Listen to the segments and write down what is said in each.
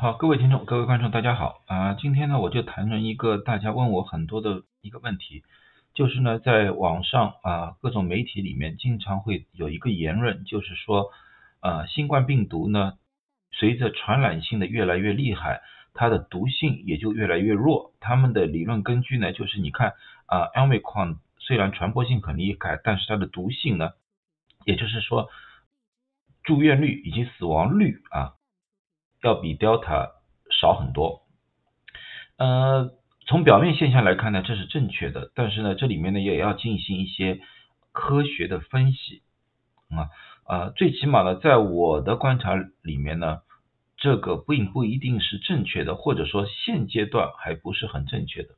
好，各位听众、各位观众，大家好啊！今天呢，我就谈论一个大家问我很多的一个问题，就是呢，在网上啊，各种媒体里面经常会有一个言论，就是说，啊，新冠病毒呢，随着传染性的越来越厉害，它的毒性也就越来越弱。他们的理论根据呢，就是你看啊，Omicron 虽然传播性很厉害，但是它的毒性呢，也就是说，住院率以及死亡率啊。要比 Delta 少很多，呃，从表面现象来看呢，这是正确的，但是呢，这里面呢也要进行一些科学的分析啊，呃，最起码呢，在我的观察里面呢，这个并不一定是正确的，或者说现阶段还不是很正确的。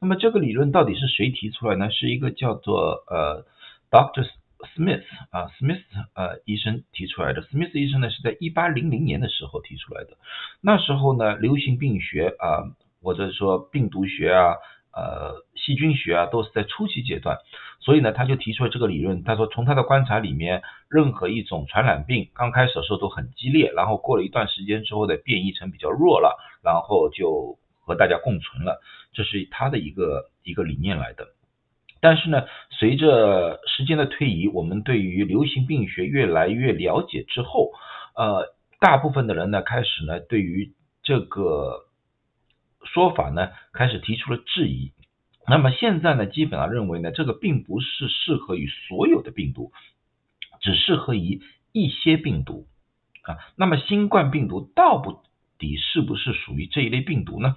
那么这个理论到底是谁提出来呢？是一个叫做呃，Doctor。Smith 啊，Smith 呃医生提出来的。Smith 医生呢是在一八零零年的时候提出来的。那时候呢，流行病学啊，或者说病毒学啊，呃，细菌学啊，都是在初期阶段。所以呢，他就提出了这个理论。他说，从他的观察里面，任何一种传染病刚开始的时候都很激烈，然后过了一段时间之后呢，变异成比较弱了，然后就和大家共存了。这是他的一个一个理念来的。但是呢，随着时间的推移，我们对于流行病学越来越了解之后，呃，大部分的人呢，开始呢，对于这个说法呢，开始提出了质疑。那么现在呢，基本上认为呢，这个并不是适合于所有的病毒，只适合于一些病毒啊。那么新冠病毒到底是不是属于这一类病毒呢？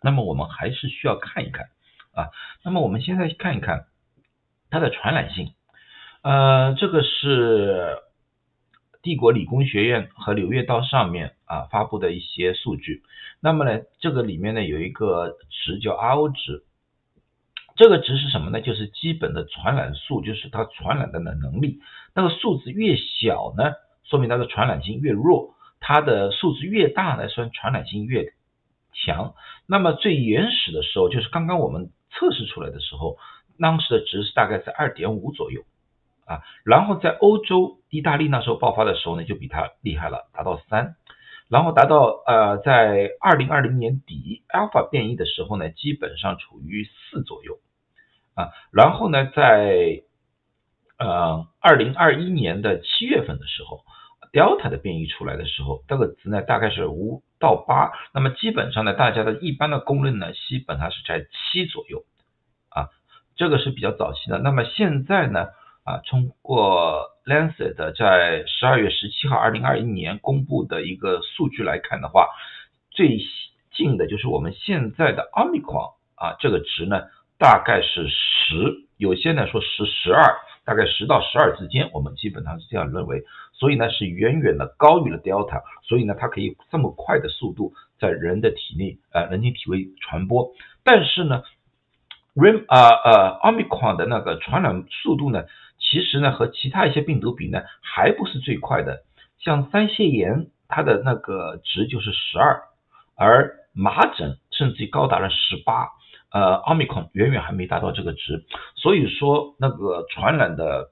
那么我们还是需要看一看。啊，那么我们现在看一看它的传染性，呃，这个是帝国理工学院和柳叶刀上面啊发布的一些数据。那么呢，这个里面呢有一个值叫 RO 值，这个值是什么呢？就是基本的传染数，就是它传染的能力。那个数字越小呢，说明它的传染性越弱；它的数字越大呢，说明传染性越强。那么最原始的时候，就是刚刚我们。测试出来的时候，当时的值是大概在二点五左右。啊，然后在欧洲，意大利那时候爆发的时候呢，就比它厉害了，达到三，然后达到呃，在二零二零年底，alpha 变异的时候呢，基本上处于四左右。啊，然后呢，在呃二零二一年的七月份的时候，delta 的变异出来的时候，这个值呢大概是五。到八，那么基本上呢，大家的一般的公认呢，基本上是在七左右啊，这个是比较早期的。那么现在呢，啊，通过 Lancet 在十二月十七号二零二一年公布的一个数据来看的话，最近的就是我们现在的 Omicron 啊，这个值呢大概是十，有些呢说十十二。大概十到十二之间，我们基本上是这样认为，所以呢是远远的高于了 Delta，所以呢它可以这么快的速度在人的体内呃人体体位传播。但是呢，Rim 啊呃 Omicron 的那个传染速度呢，其实呢和其他一些病毒比呢还不是最快的。像腮腺炎它的那个值就是十二，而麻疹甚至高达了十八。呃，奥密克戎远远还没达到这个值，所以说那个传染的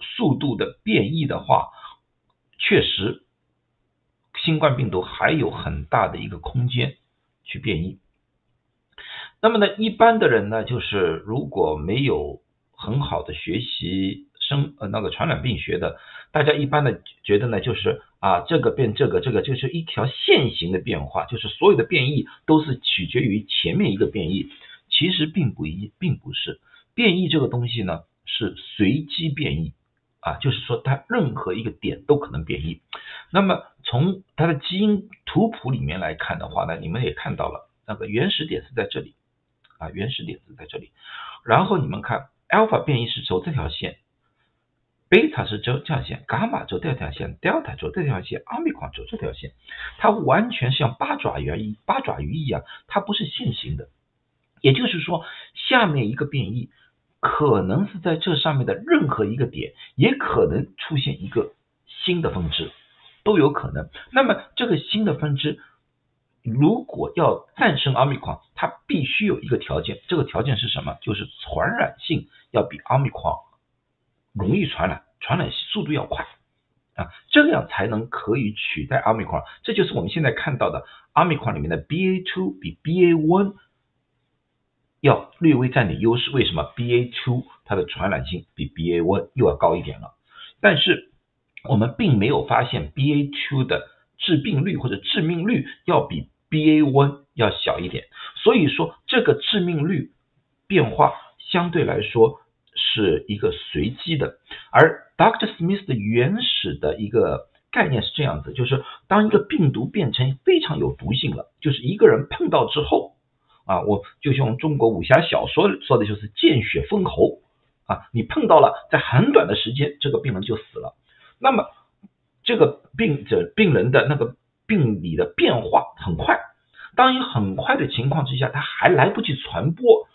速度的变异的话，确实新冠病毒还有很大的一个空间去变异。那么呢，一般的人呢，就是如果没有很好的学习生呃那个传染病学的，大家一般的觉得呢，就是啊这个变这个，这个就是一条线型的变化，就是所有的变异都是取决于前面一个变异，其实并不一，并不是变异这个东西呢是随机变异啊，就是说它任何一个点都可能变异。那么从它的基因图谱里面来看的话呢，你们也看到了那个原始点是在这里啊，原始点是在这里，然后你们看 alpha 变异是走这条线。贝塔是走这条线，伽马走这条线，德尔塔走这条线，奥密克戎走这条线，它完全是像八爪鱼一八爪鱼一样，它不是线形的。也就是说，下面一个变异可能是在这上面的任何一个点，也可能出现一个新的分支，都有可能。那么这个新的分支如果要战胜奥密克戎，它必须有一个条件，这个条件是什么？就是传染性要比奥密克戎。容易传染，传染速度要快啊，这样才能可以取代 Omicron。这就是我们现在看到的 Omicron 里面的 BA two 比 BA one 要略微占点优势。为什么 BA two 它的传染性比 BA one 又要高一点了。但是我们并没有发现 BA two 的致病率或者致命率要比 BA one 要小一点。所以说这个致命率变化相对来说。是一个随机的，而 Dr. Smith 的原始的一个概念是这样子，就是当一个病毒变成非常有毒性了，就是一个人碰到之后啊，我就用中国武侠小说说的就是见血封喉啊，你碰到了，在很短的时间，这个病人就死了。那么这个病者病人的那个病理的变化很快，当一很快的情况之下，他还来不及传播。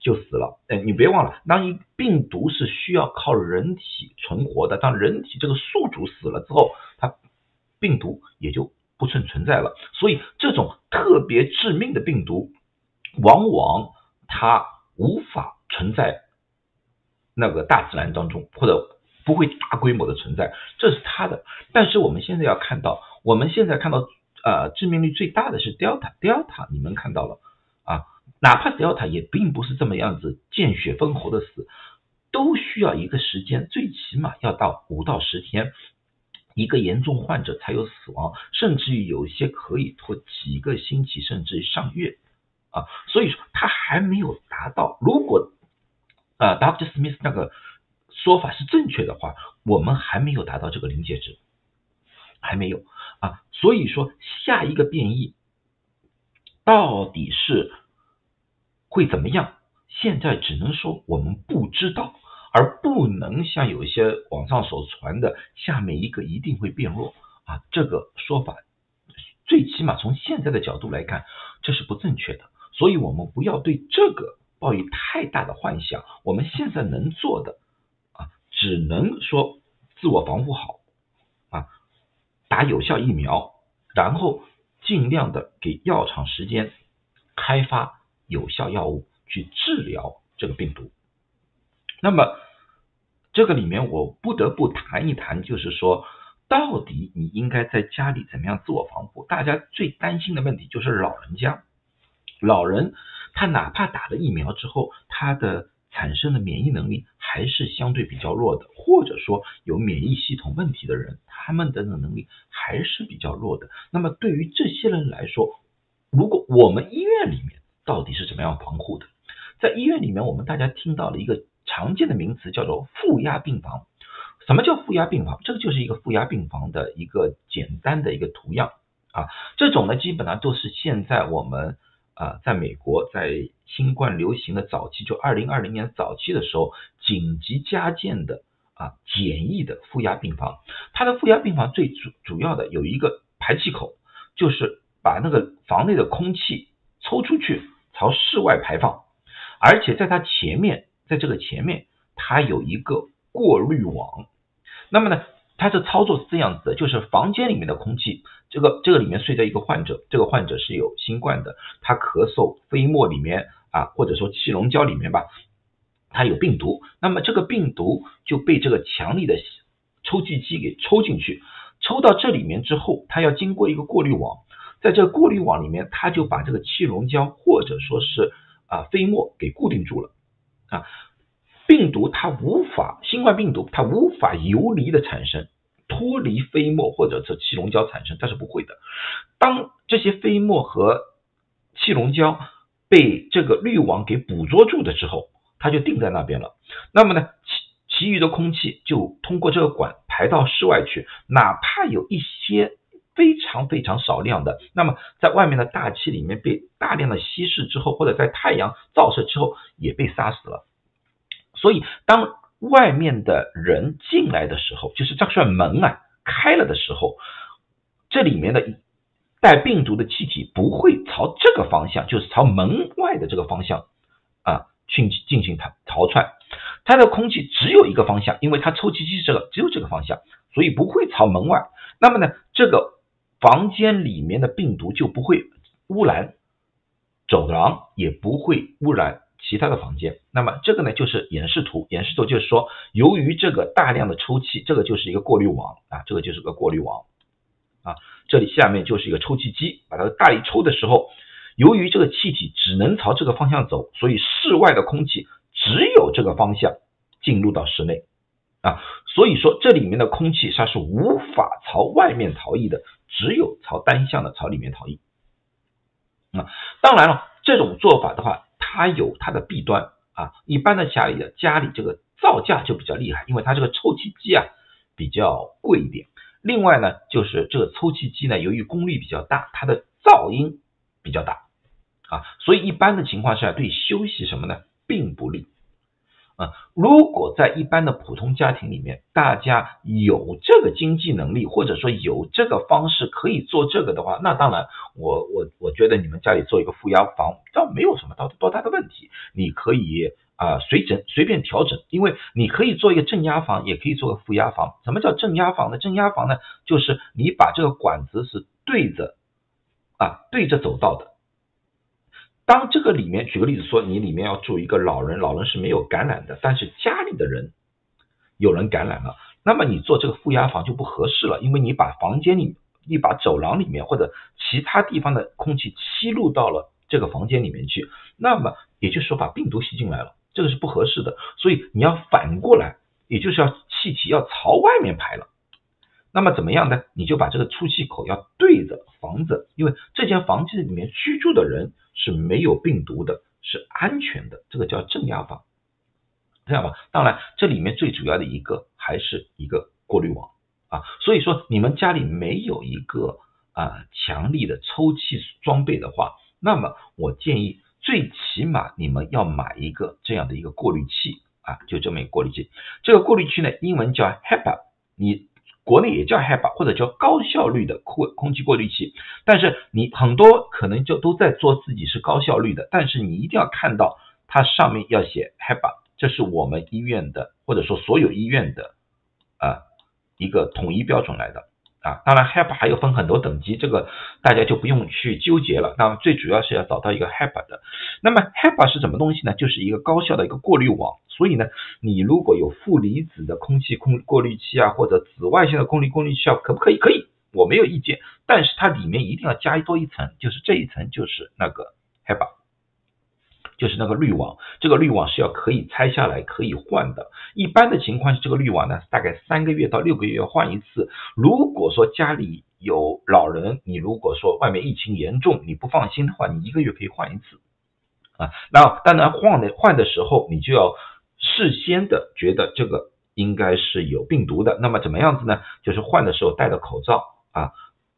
就死了，哎，你别忘了，当一病毒是需要靠人体存活的，当人体这个宿主死了之后，它病毒也就不存存在了。所以这种特别致命的病毒，往往它无法存在那个大自然当中，或者不会大规模的存在，这是它的。但是我们现在要看到，我们现在看到，呃，致命率最大的是 Delta，Delta，你们看到了啊。哪怕 Delta 也并不是这么样子见血封喉的死，都需要一个时间，最起码要到五到十天，一个严重患者才有死亡，甚至于有些可以拖几个星期，甚至于上月啊。所以说他还没有达到。如果呃 Dr. Smith 那个说法是正确的话，我们还没有达到这个临界值，还没有啊。所以说下一个变异到底是？会怎么样？现在只能说我们不知道，而不能像有些网上所传的下面一个一定会变弱啊，这个说法最起码从现在的角度来看，这是不正确的。所以我们不要对这个抱有太大的幻想。我们现在能做的啊，只能说自我防护好啊，打有效疫苗，然后尽量的给药厂时间开发。有效药物去治疗这个病毒，那么这个里面我不得不谈一谈，就是说到底你应该在家里怎么样自我防护？大家最担心的问题就是老人家，老人他哪怕打了疫苗之后，他的产生的免疫能力还是相对比较弱的，或者说有免疫系统问题的人，他们的能力还是比较弱的。那么对于这些人来说，如果我们医院里面，到底是怎么样防护的？在医院里面，我们大家听到了一个常见的名词，叫做负压病房。什么叫负压病房？这个就是一个负压病房的一个简单的一个图样啊。这种呢，基本上都是现在我们啊，在美国在新冠流行的早期，就二零二零年早期的时候，紧急加建的啊简易的负压病房。它的负压病房最主主要的有一个排气口，就是把那个房内的空气抽出去。朝室外排放，而且在它前面，在这个前面，它有一个过滤网。那么呢，它的操作是这样子的，就是房间里面的空气，这个这个里面睡着一个患者，这个患者是有新冠的，他咳嗽，飞沫里面啊，或者说气溶胶里面吧，它有病毒。那么这个病毒就被这个强力的抽气机给抽进去，抽到这里面之后，它要经过一个过滤网。在这个过滤网里面，它就把这个气溶胶或者说是啊飞沫给固定住了啊。病毒它无法，新冠病毒它无法游离的产生，脱离飞沫或者是气溶胶产生，它是不会的。当这些飞沫和气溶胶被这个滤网给捕捉住的时候，它就定在那边了。那么呢，其其余的空气就通过这个管排到室外去，哪怕有一些。非常非常少量的，那么在外面的大气里面被大量的稀释之后，或者在太阳照射之后也被杀死了。所以当外面的人进来的时候，就是这扇门啊开了的时候，这里面的带病毒的气体不会朝这个方向，就是朝门外的这个方向啊去进行逃逃窜。它的空气只有一个方向，因为它抽气机这个只有这个方向，所以不会朝门外。那么呢，这个。房间里面的病毒就不会污染走廊，也不会污染其他的房间。那么这个呢就是演示图，演示图就是说，由于这个大量的抽气，这个就是一个过滤网啊，这个就是个过滤网啊，这里下面就是一个抽气机，把它大力抽的时候，由于这个气体只能朝这个方向走，所以室外的空气只有这个方向进入到室内啊，所以说这里面的空气它是无法朝外面逃逸的，只有朝单向的朝里面逃逸啊。当然了，这种做法的话。它有它的弊端啊，一般的家里的家里这个造价就比较厉害，因为它这个抽气机啊比较贵一点。另外呢，就是这个抽气机呢，由于功率比较大，它的噪音比较大啊，所以一般的情况下对休息什么呢，并不利。啊，如果在一般的普通家庭里面，大家有这个经济能力，或者说有这个方式可以做这个的话，那当然，我我我觉得你们家里做一个负压房，倒没有什么多多大的问题。你可以啊随整随便调整，因为你可以做一个正压房，也可以做个负压房。什么叫正压房呢？正压房呢，就是你把这个管子是对着啊对着走道的。当这个里面，举个例子说，你里面要住一个老人，老人是没有感染的，但是家里的人有人感染了，那么你做这个负压房就不合适了，因为你把房间里、你把走廊里面或者其他地方的空气吸入到了这个房间里面去，那么也就是说把病毒吸进来了，这个是不合适的，所以你要反过来，也就是要气体要朝外面排了。那么怎么样呢？你就把这个出气口要对着房子，因为这间房子里面居住的人是没有病毒的，是安全的，这个叫正压房，这样吧？当然，这里面最主要的一个还是一个过滤网啊。所以说，你们家里没有一个啊强力的抽气装备的话，那么我建议最起码你们要买一个这样的一个过滤器啊，就这么一个过滤器。这个过滤器呢，英文叫 HEPA，你。国内也叫 HEPA 或者叫高效率的空空气过滤器，但是你很多可能就都在做自己是高效率的，但是你一定要看到它上面要写 HEPA，这是我们医院的或者说所有医院的啊一个统一标准来的。啊，当然 HEP 还有分很多等级，这个大家就不用去纠结了。那么最主要是要找到一个 HEP 的。那么 HEP 是什么东西呢？就是一个高效的一个过滤网。所以呢，你如果有负离子的空气空过滤器啊，或者紫外线的空气过滤器啊，可不可以？可以，我没有意见。但是它里面一定要加多一层，就是这一层就是那个 HEPA。就是那个滤网，这个滤网是要可以拆下来可以换的。一般的情况是这个滤网呢，大概三个月到六个月换一次。如果说家里有老人，你如果说外面疫情严重，你不放心的话，你一个月可以换一次啊。那当然换的换的时候，你就要事先的觉得这个应该是有病毒的。那么怎么样子呢？就是换的时候戴着口罩啊，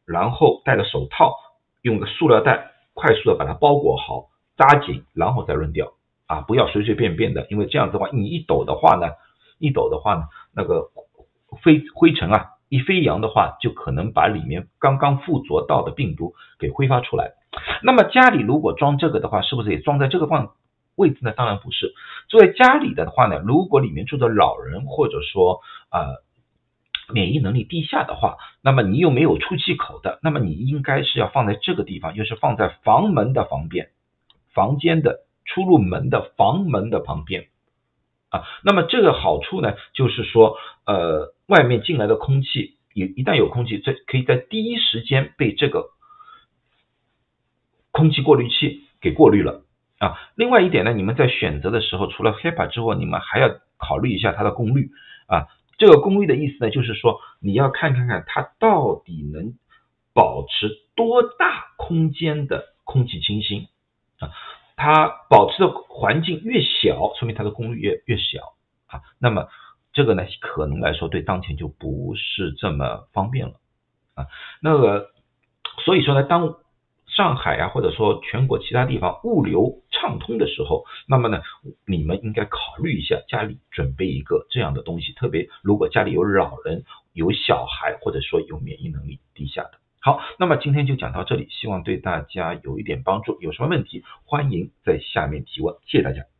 然后戴着手套，用个塑料袋快速的把它包裹好。扎紧，然后再扔掉啊！不要随随便便的，因为这样子的话，你一抖的话呢，一抖的话呢，那个飞灰尘啊，一飞扬的话，就可能把里面刚刚附着到的病毒给挥发出来。那么家里如果装这个的话，是不是也装在这个放位置呢？当然不是。作为家里的话呢，如果里面住着老人，或者说呃免疫能力低下的话，那么你又没有出气口的，那么你应该是要放在这个地方，又是放在房门的旁边。房间的出入门的房门的旁边啊，那么这个好处呢，就是说，呃，外面进来的空气，一一旦有空气，在可以在第一时间被这个空气过滤器给过滤了啊。另外一点呢，你们在选择的时候，除了 HEPA 之外，你们还要考虑一下它的功率啊。这个功率的意思呢，就是说你要看看看它到底能保持多大空间的空气清新。它保持的环境越小，说明它的功率越越小啊。那么这个呢，可能来说对当前就不是这么方便了啊。那个所以说呢，当上海啊，或者说全国其他地方物流畅通的时候，那么呢，你们应该考虑一下家里准备一个这样的东西，特别如果家里有老人、有小孩，或者说有免疫能力低下的。好，那么今天就讲到这里，希望对大家有一点帮助。有什么问题，欢迎在下面提问。谢谢大家。